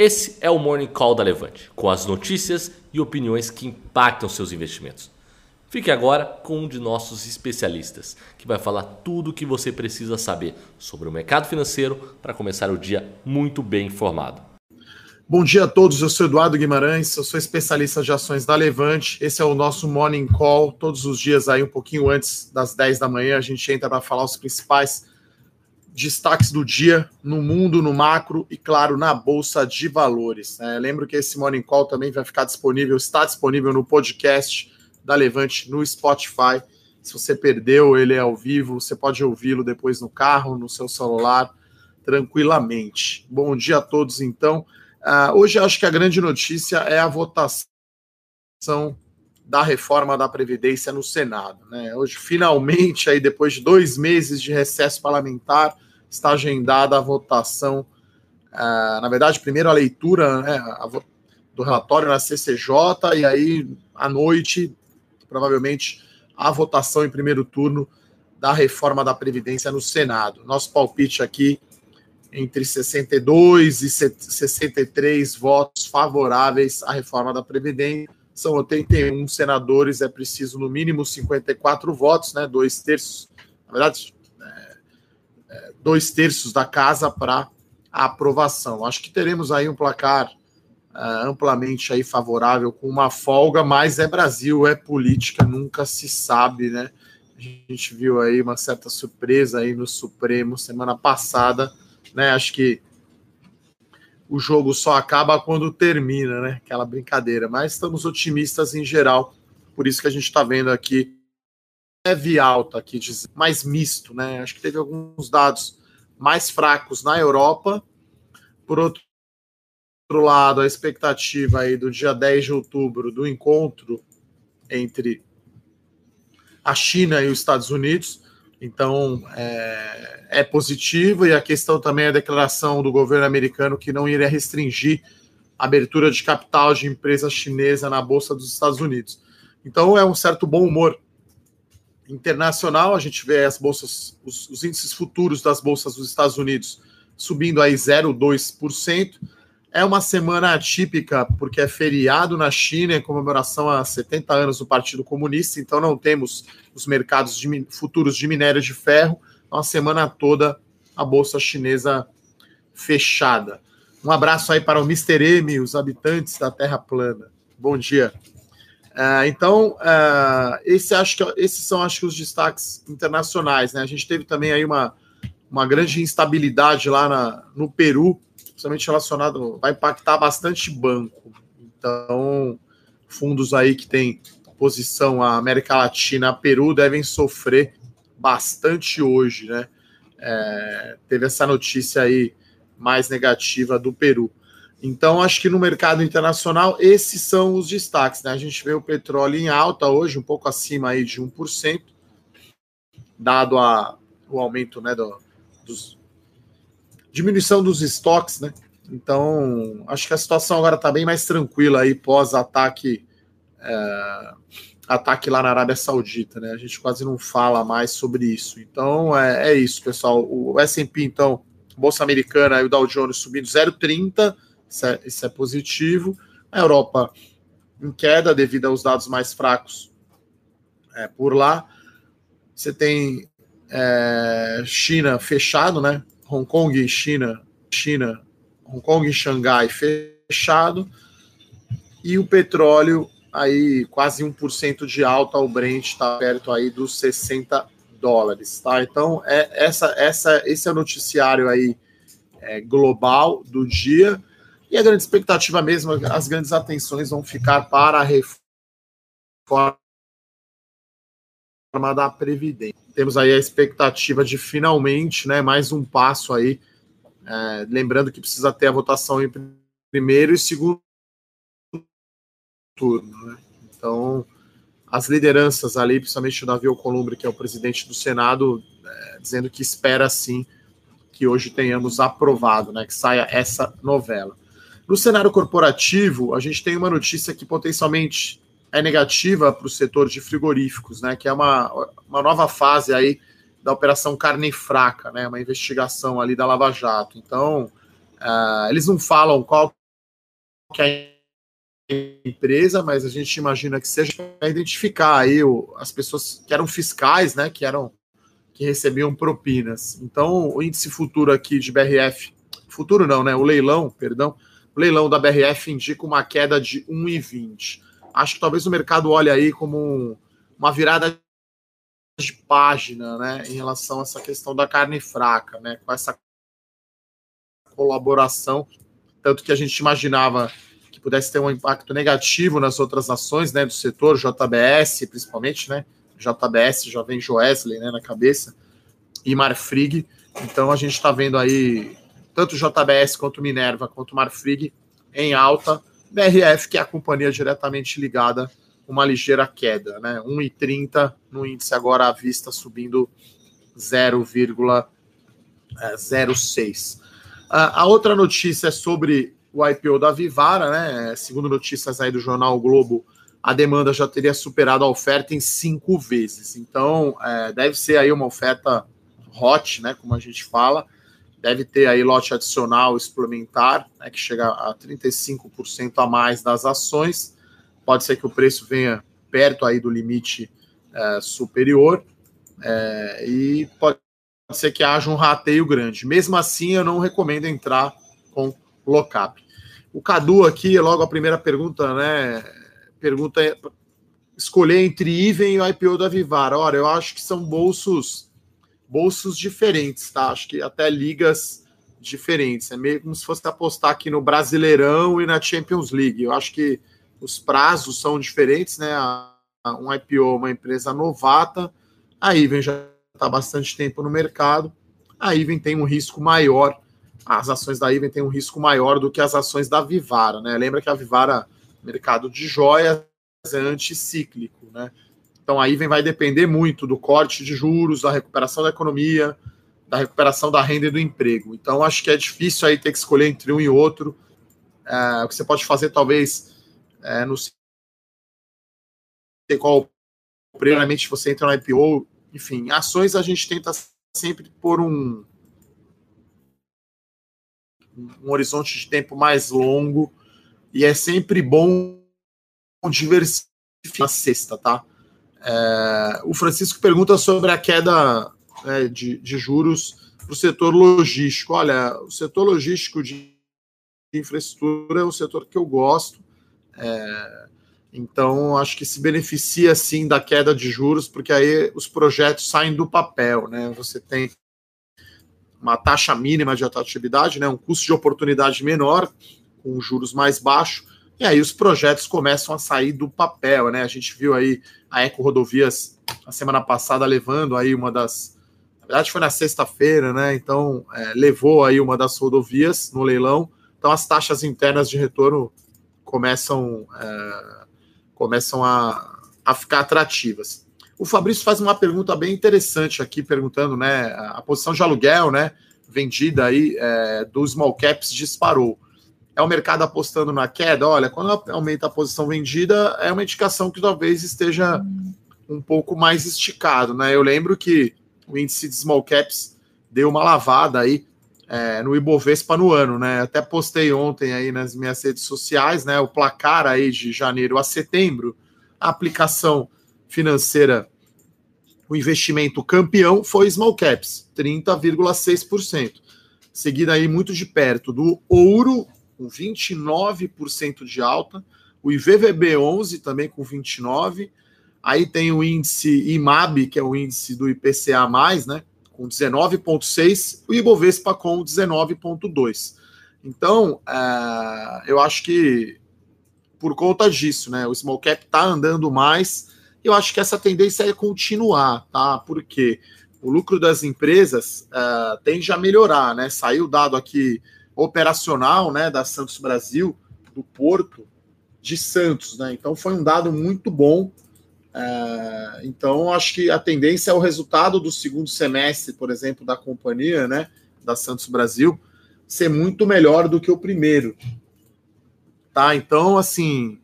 Esse é o Morning Call da Levante, com as notícias e opiniões que impactam seus investimentos. Fique agora com um de nossos especialistas, que vai falar tudo o que você precisa saber sobre o mercado financeiro para começar o dia muito bem informado. Bom dia a todos, eu sou Eduardo Guimarães, eu sou especialista de ações da Levante. Esse é o nosso Morning Call, todos os dias aí um pouquinho antes das 10 da manhã, a gente entra para falar os principais destaques do dia no mundo, no macro e, claro, na Bolsa de Valores. É, lembro que esse Morning Call também vai ficar disponível, está disponível no podcast da Levante no Spotify. Se você perdeu, ele é ao vivo, você pode ouvi-lo depois no carro, no seu celular, tranquilamente. Bom dia a todos, então. Uh, hoje acho que a grande notícia é a votação da reforma da Previdência no Senado. Né? Hoje, finalmente, aí, depois de dois meses de recesso parlamentar, está agendada a votação, uh, na verdade, primeiro a leitura né, a, do relatório na CCJ, e aí, à noite, provavelmente, a votação em primeiro turno da reforma da Previdência no Senado. Nosso palpite aqui entre 62 e 63 votos favoráveis à reforma da Previdência. São 81 senadores, é preciso no mínimo 54 votos, né? Dois terços, na verdade, dois terços da casa para aprovação. Acho que teremos aí um placar uh, amplamente aí favorável, com uma folga, mas é Brasil, é política, nunca se sabe, né? A gente viu aí uma certa surpresa aí no Supremo semana passada, né? Acho que o jogo só acaba quando termina, né? Aquela brincadeira. Mas estamos otimistas em geral, por isso que a gente está vendo aqui leve alta aqui, mais misto, né? Acho que teve alguns dados mais fracos na Europa. Por outro lado, a expectativa aí do dia 10 de outubro do encontro entre a China e os Estados Unidos. Então, é, é positivo, e a questão também é a declaração do governo americano que não iria restringir a abertura de capital de empresa chinesa na Bolsa dos Estados Unidos. Então, é um certo bom humor internacional, a gente vê as bolsas, os, os índices futuros das bolsas dos Estados Unidos subindo aí 0,2%. É uma semana atípica, porque é feriado na China, em comemoração a 70 anos do Partido Comunista, então não temos os mercados de, futuros de minério de ferro, então a semana toda a Bolsa Chinesa fechada. Um abraço aí para o Mr. M, os habitantes da Terra Plana. Bom dia. Uh, então, uh, esse acho que, esses são acho que os destaques internacionais. Né? A gente teve também aí uma, uma grande instabilidade lá na, no Peru, principalmente relacionado, vai impactar bastante banco. Então, fundos aí que tem posição a América Latina, a Peru, devem sofrer bastante hoje, né? É, teve essa notícia aí mais negativa do Peru. Então, acho que no mercado internacional, esses são os destaques. Né? A gente vê o petróleo em alta hoje, um pouco acima aí de 1%, dado a, o aumento né, do, dos, diminuição dos estoques. Né? Então, acho que a situação agora está bem mais tranquila aí pós-ataque é, ataque lá na Arábia Saudita. Né? A gente quase não fala mais sobre isso. Então, é, é isso, pessoal. O S&P, então, Bolsa Americana e o Dow Jones subindo 0,30%, isso é, isso é positivo. A Europa em queda devido aos dados mais fracos é, por lá. Você tem é, China fechado, né? Hong Kong e China, China, Hong Kong e Xangai fechado. E o petróleo aí quase 1% de alta, o Brent está perto aí dos 60 dólares, tá? Então, é, essa, essa, esse é o noticiário aí é, global do dia. E a grande expectativa mesmo, as grandes atenções vão ficar para a reforma da Previdência. Temos aí a expectativa de finalmente, né, mais um passo aí, é, lembrando que precisa ter a votação em primeiro e segundo turno, né? Então, as lideranças ali, principalmente o Davi Alcolumbre, que é o presidente do Senado, é, dizendo que espera sim que hoje tenhamos aprovado, né, que saia essa novela. No cenário corporativo, a gente tem uma notícia que potencialmente é negativa para o setor de frigoríficos, né? Que é uma, uma nova fase aí da operação carne fraca, né? Uma investigação ali da Lava Jato. Então, uh, eles não falam qual que é a empresa, mas a gente imagina que seja para identificar aí o, as pessoas que eram fiscais, né, que eram que recebiam propinas. Então, o índice futuro aqui de BRF, futuro não, né, o leilão, perdão, leilão da BRF indica uma queda de 1,20. Acho que talvez o mercado olhe aí como uma virada de página, né, em relação a essa questão da carne fraca, né, com essa colaboração, tanto que a gente imaginava que pudesse ter um impacto negativo nas outras ações, né, do setor JBS, principalmente, né, JBS já vem Joesley, né, na cabeça, e Marfrig. Então a gente está vendo aí tanto JBS quanto Minerva quanto Marfrig em alta. BRF, que é a companhia diretamente ligada uma ligeira queda, né? 1,30 no índice agora à vista subindo 0,06. A outra notícia é sobre o IPO da Vivara, né? Segundo notícias aí do jornal o Globo, a demanda já teria superado a oferta em cinco vezes. Então, é, deve ser aí uma oferta hot, né? Como a gente fala. Deve ter aí lote adicional suplementar, né, que chega a 35% a mais das ações pode ser que o preço venha perto aí do limite é, superior é, e pode ser que haja um rateio grande. Mesmo assim, eu não recomendo entrar com lockup. O Cadu aqui, logo a primeira pergunta, né? Pergunta é escolher entre Iven e o IPO da Vivara. Olha, eu acho que são bolsos bolsos diferentes, tá? Acho que até ligas diferentes. É meio como se fosse apostar aqui no Brasileirão e na Champions League. Eu acho que os prazos são diferentes, né? Um IPO, uma empresa novata, a Iven já está bastante tempo no mercado, a Iven tem um risco maior, as ações da Iven têm um risco maior do que as ações da Vivara, né? Lembra que a Vivara, mercado de joias, é anticíclico, né? Então a Iven vai depender muito do corte de juros, da recuperação da economia, da recuperação da renda e do emprego. Então acho que é difícil aí ter que escolher entre um e outro. É, o que você pode fazer, talvez, é, não sei qual primeiramente você entra no IPO, enfim, ações a gente tenta sempre por um, um horizonte de tempo mais longo e é sempre bom diversificar a cesta, tá? É, o Francisco pergunta sobre a queda é, de, de juros para o setor logístico. Olha, o setor logístico de infraestrutura é um setor que eu gosto. É, então, acho que se beneficia sim da queda de juros, porque aí os projetos saem do papel, né? Você tem uma taxa mínima de atratividade, né? um custo de oportunidade menor, com juros mais baixos, e aí os projetos começam a sair do papel, né? A gente viu aí a Eco Rodovias a semana passada levando aí uma das. Na verdade, foi na sexta-feira, né? Então, é, levou aí uma das rodovias no leilão. Então, as taxas internas de retorno começam, é, começam a, a ficar atrativas. O Fabrício faz uma pergunta bem interessante aqui, perguntando, né, a posição de aluguel, né, vendida aí é, dos small caps disparou. É o mercado apostando na queda? Olha, quando aumenta a posição vendida, é uma indicação que talvez esteja um pouco mais esticado, né? Eu lembro que o índice de small caps deu uma lavada aí é, no Ibovespa no ano, né? Até postei ontem aí nas minhas redes sociais, né? O placar aí de janeiro a setembro, a aplicação financeira, o investimento campeão foi Small Caps, 30,6%. Seguida aí muito de perto do ouro, com 29% de alta, o IVVB 11 também com 29%. Aí tem o índice IMAB, que é o índice do IPCA, né? com 19,6 e o Ibovespa com 19,2. Então, é, eu acho que por conta disso, né, o small cap está andando mais. Eu acho que essa tendência é continuar, tá? Porque o lucro das empresas é, tende a melhorar, né? Saiu o dado aqui operacional, né, da Santos Brasil, do Porto de Santos, né? Então foi um dado muito bom é, então, acho que a tendência é o resultado do segundo semestre, por exemplo, da companhia, né, da Santos Brasil, ser muito melhor do que o primeiro. Tá? Então, assim,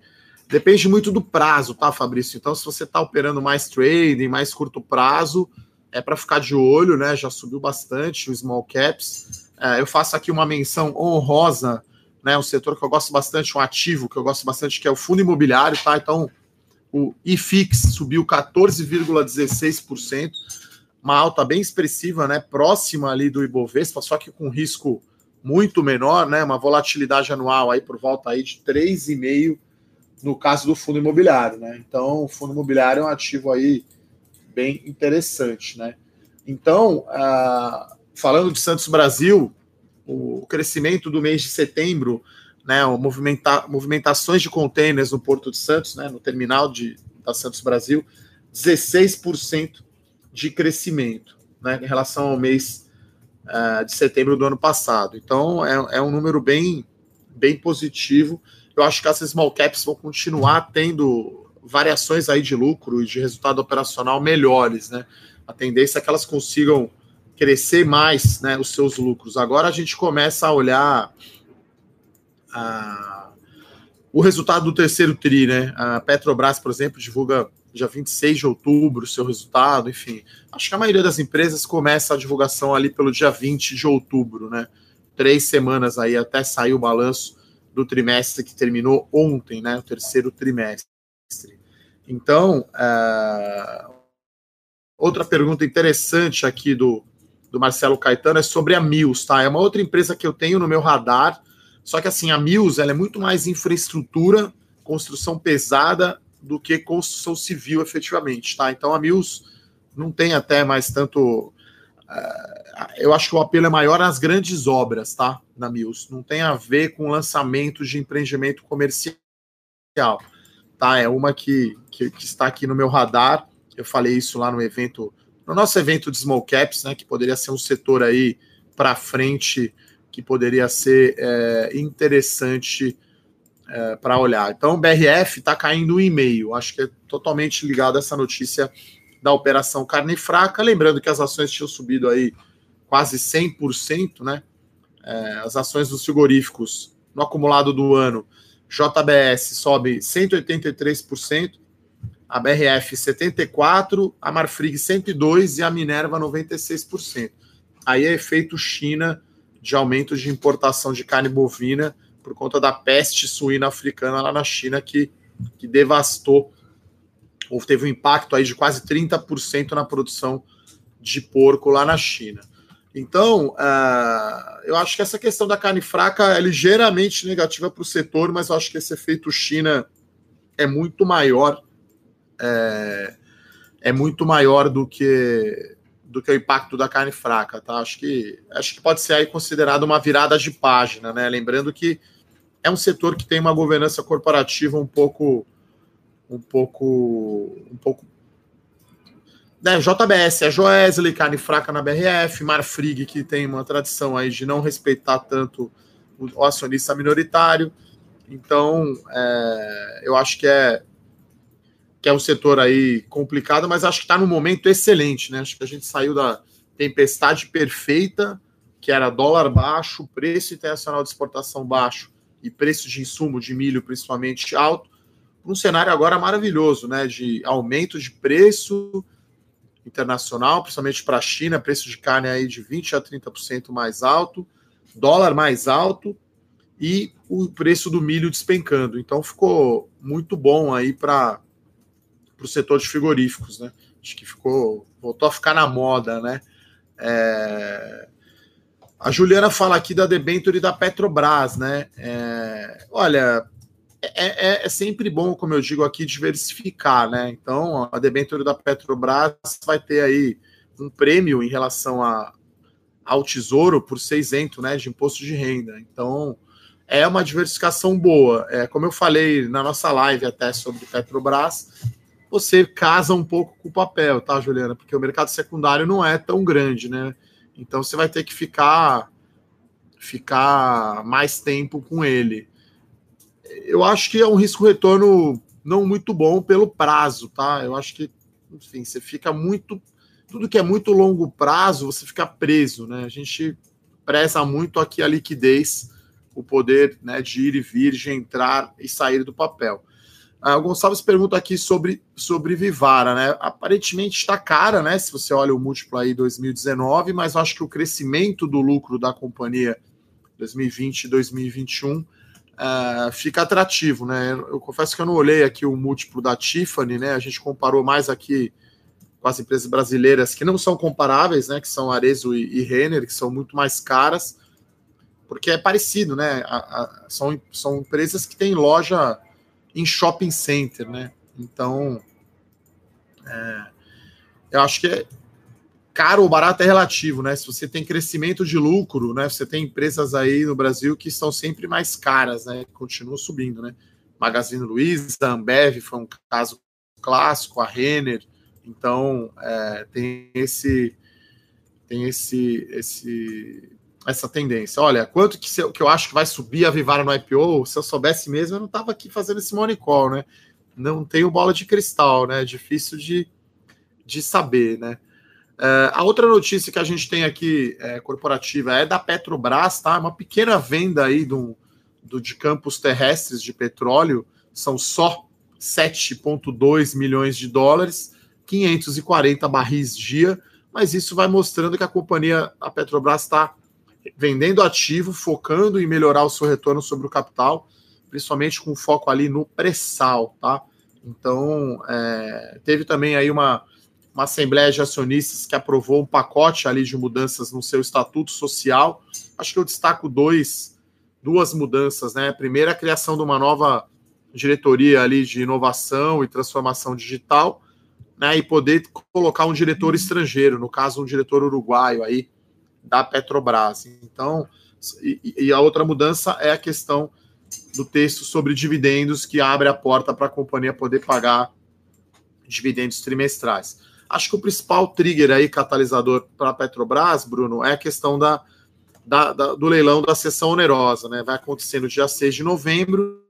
depende muito do prazo, tá, Fabrício? Então, se você está operando mais trading, mais curto prazo, é para ficar de olho, né? Já subiu bastante o small caps. É, eu faço aqui uma menção honrosa né? Um setor que eu gosto bastante, um ativo que eu gosto bastante, que é o fundo imobiliário, tá? Então, o IFIX subiu 14,16%, uma alta bem expressiva, né? Próxima ali do Ibovespa, só que com risco muito menor, né? Uma volatilidade anual aí por volta aí de 3,5% no caso do fundo imobiliário, né? Então, o fundo imobiliário é um ativo aí bem interessante, né? Então, uh, falando de Santos Brasil, o crescimento do mês de setembro, né, movimenta, movimentações de contêineres no Porto de Santos, né, no terminal de, da Santos Brasil, 16% de crescimento né, em relação ao mês uh, de setembro do ano passado. Então, é, é um número bem, bem positivo. Eu acho que essas small caps vão continuar tendo variações aí de lucro e de resultado operacional melhores, né? A tendência é que elas consigam crescer mais né, os seus lucros. Agora a gente começa a olhar a, o resultado do terceiro TRI, né? A Petrobras, por exemplo, divulga dia 26 de outubro o seu resultado, enfim. Acho que a maioria das empresas começa a divulgação ali pelo dia 20 de outubro, né? Três semanas aí até sair o balanço do trimestre que terminou ontem, né? O terceiro trimestre. Então, uh, outra pergunta interessante aqui do, do Marcelo Caetano é sobre a Mills, tá? É uma outra empresa que eu tenho no meu radar, só que assim, a Mills ela é muito mais infraestrutura, construção pesada do que construção civil efetivamente, tá? Então a Mills não tem até mais tanto. Uh, eu acho que o apelo é maior nas grandes obras, tá? Na Mills. Não tem a ver com lançamento de empreendimento comercial, tá? É uma que, que, que está aqui no meu radar. Eu falei isso lá no evento no nosso evento de small caps, né, que poderia ser um setor aí para frente que poderia ser é, interessante é, para olhar. Então, o BRF está caindo um e-mail. Acho que é totalmente ligado a essa notícia da operação carne fraca. Lembrando que as ações tinham subido aí quase 100%, né? É, as ações dos frigoríficos no acumulado do ano, JBS sobe 183%, a BRF 74%, a Marfrig 102% e a Minerva 96%. Aí é efeito China de aumento de importação de carne bovina por conta da peste suína africana lá na China que, que devastou ou teve um impacto aí de quase 30% na produção de porco lá na China. Então, uh, eu acho que essa questão da carne fraca é ligeiramente negativa para o setor, mas eu acho que esse efeito China é muito maior é, é muito maior do que do que o impacto da carne fraca, tá? Acho que acho que pode ser aí considerado uma virada de página, né? Lembrando que é um setor que tem uma governança corporativa um pouco um pouco um pouco né, JBS, é Joesley, carne fraca na BRF, Marfrig, que tem uma tradição aí de não respeitar tanto o acionista minoritário. Então, é, eu acho que é que é um setor aí complicado, mas acho que está num momento excelente, né? Acho que a gente saiu da tempestade perfeita, que era dólar baixo, preço internacional de exportação baixo e preço de insumo de milho principalmente alto, para um cenário agora maravilhoso, né? De aumento de preço internacional, principalmente para a China, preço de carne aí de 20 a 30% mais alto, dólar mais alto e o preço do milho despencando. Então ficou muito bom aí para para o setor de frigoríficos, né? Acho que ficou, voltou a ficar na moda, né? É... A Juliana fala aqui da debenture da Petrobras, né? É... Olha, é, é, é, sempre bom, como eu digo aqui, diversificar, né? Então, a debenture da Petrobras vai ter aí um prêmio em relação a, ao Tesouro por ser isento né, de imposto de renda. Então, é uma diversificação boa. É, como eu falei na nossa live até sobre Petrobras, você casa um pouco com o papel, tá, Juliana? Porque o mercado secundário não é tão grande, né? Então você vai ter que ficar ficar mais tempo com ele. Eu acho que é um risco retorno não muito bom pelo prazo, tá? Eu acho que, enfim, você fica muito tudo que é muito longo prazo, você fica preso, né? A gente preza muito aqui a liquidez, o poder, né, de ir e vir, de entrar e sair do papel. Ah, o Gonçalves pergunta aqui sobre, sobre Vivara, né? Aparentemente está cara, né? Se você olha o múltiplo aí 2019, mas eu acho que o crescimento do lucro da companhia 2020 e 2021, uh, fica atrativo, né? Eu confesso que eu não olhei aqui o múltiplo da Tiffany, né? A gente comparou mais aqui com as empresas brasileiras que não são comparáveis, né? Que são Arezo e, e Renner, que são muito mais caras, porque é parecido, né? A, a, são, são empresas que têm loja em shopping center, né? Então, é, eu acho que é, caro ou barato é relativo, né? Se você tem crescimento de lucro, né? Você tem empresas aí no Brasil que estão sempre mais caras, né? Continuam subindo, né? Magazine Luiza, Ambev foi um caso clássico, a Renner. Então, é, tem esse tem esse esse essa tendência. Olha, quanto que, que eu acho que vai subir a Vivara no IPO? Se eu soubesse mesmo, eu não estava aqui fazendo esse money call, né? Não tenho bola de cristal, né? É difícil de, de saber, né? É, a outra notícia que a gente tem aqui é, corporativa é da Petrobras, tá? Uma pequena venda aí do, do, de campos terrestres de petróleo, são só 7,2 milhões de dólares, 540 barris dia, mas isso vai mostrando que a companhia, a Petrobras, está vendendo ativo, focando em melhorar o seu retorno sobre o capital, principalmente com foco ali no pré-sal, tá? Então, é, teve também aí uma uma assembleia de acionistas que aprovou um pacote ali de mudanças no seu estatuto social. Acho que eu destaco dois, duas mudanças, né? Primeiro, a criação de uma nova diretoria ali de inovação e transformação digital, né? E poder colocar um diretor estrangeiro, no caso, um diretor uruguaio aí da Petrobras. Então, e, e a outra mudança é a questão do texto sobre dividendos que abre a porta para a companhia poder pagar dividendos trimestrais. Acho que o principal trigger aí, catalisador para a Petrobras, Bruno, é a questão da, da, da, do leilão da sessão onerosa, né? Vai acontecer no dia 6 de novembro.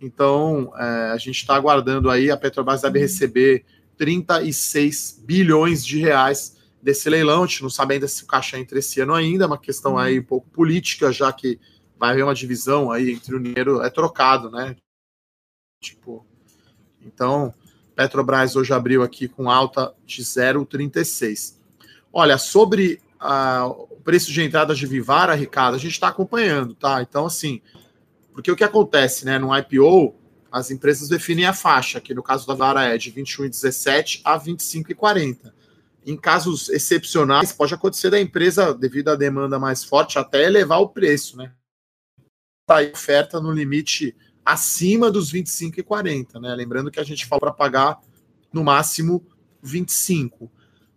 Então, é, a gente está aguardando aí, a Petrobras deve receber 36 bilhões de reais desse leilão. A gente não sabe ainda se o caixa entra esse ano ainda, é uma questão aí um pouco política, já que vai haver uma divisão aí entre o dinheiro, é trocado, né? Tipo, então, Petrobras hoje abriu aqui com alta de 0,36. Olha, sobre o preço de entrada de Vivara, Ricardo, a gente está acompanhando, tá? Então, assim, porque o que acontece, né? No IPO, as empresas definem a faixa, que no caso da Vara é de 21,17 a 25,40. Em casos excepcionais, pode acontecer da empresa, devido à demanda mais forte, até elevar o preço, né? Tá aí oferta no limite acima dos 25 e 40, né? Lembrando que a gente fala para pagar no máximo 25.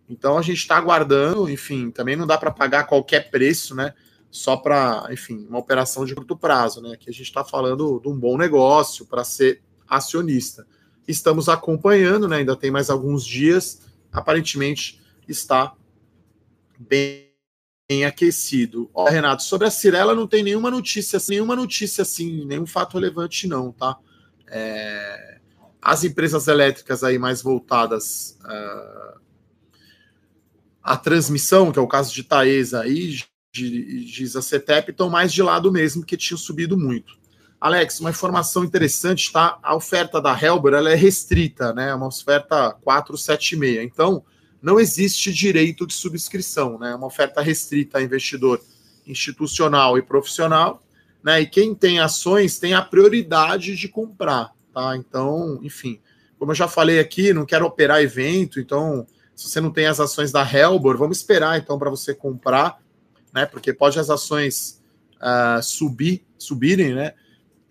Então a gente está aguardando, enfim, também não dá para pagar qualquer preço, né? Só para, enfim, uma operação de curto prazo, né? Que a gente está falando de um bom negócio para ser acionista. Estamos acompanhando, né? Ainda tem mais alguns dias. Aparentemente está bem bem aquecido. Ó, Renato, sobre a Cirela não tem nenhuma notícia, nenhuma notícia assim, nenhum fato relevante não, tá? É, as empresas elétricas aí mais voltadas uh, à transmissão, que é o caso de Taesa e de, de Zacetep, estão mais de lado mesmo, que tinham subido muito. Alex, uma informação interessante, tá? A oferta da Helber ela é restrita, né? É uma oferta 476. Então, não existe direito de subscrição, né? É uma oferta restrita a investidor institucional e profissional, né? E quem tem ações tem a prioridade de comprar, tá? Então, enfim, como eu já falei aqui, não quero operar evento, então se você não tem as ações da Helbor, vamos esperar então para você comprar, né? Porque pode as ações uh, subir, subirem, né?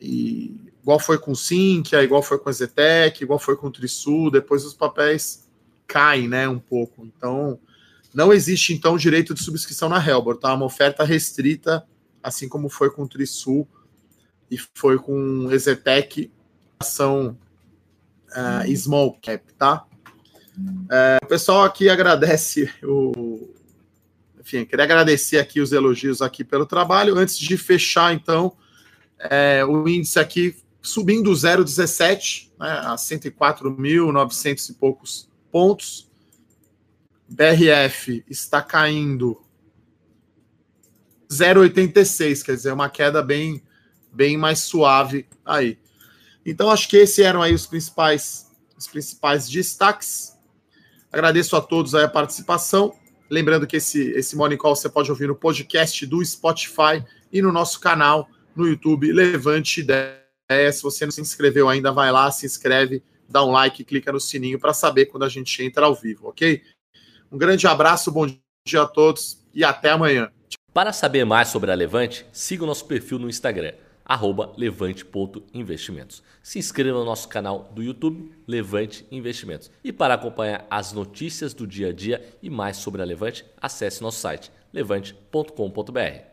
E igual foi com o Sinqia, igual foi com a Zetec, igual foi com o Trisul, depois os papéis cai, né, um pouco. Então, não existe então direito de subscrição na Helbor, tá? Uma oferta restrita, assim como foi com o Trisul e foi com Exetec, ação uh, small cap, tá? Uh, o pessoal aqui agradece o enfim, queria agradecer aqui os elogios aqui pelo trabalho. Antes de fechar, então, é, o índice aqui subindo 0,17 né, a 104.900 e poucos pontos. BRF está caindo 0,86, quer dizer, uma queda bem, bem mais suave aí. Então, acho que esses eram aí os principais, os principais destaques. Agradeço a todos a participação. Lembrando que esse, esse Morning Call você pode ouvir no podcast do Spotify e no nosso canal no YouTube, Levante Ideia. Se você não se inscreveu ainda, vai lá, se inscreve, dá um like, clica no sininho para saber quando a gente entra ao vivo, ok? Um grande abraço, bom dia a todos e até amanhã. Para saber mais sobre a Levante, siga o nosso perfil no Instagram, levante.investimentos. Se inscreva no nosso canal do YouTube, Levante Investimentos. E para acompanhar as notícias do dia a dia e mais sobre a Levante, acesse nosso site levante.com.br.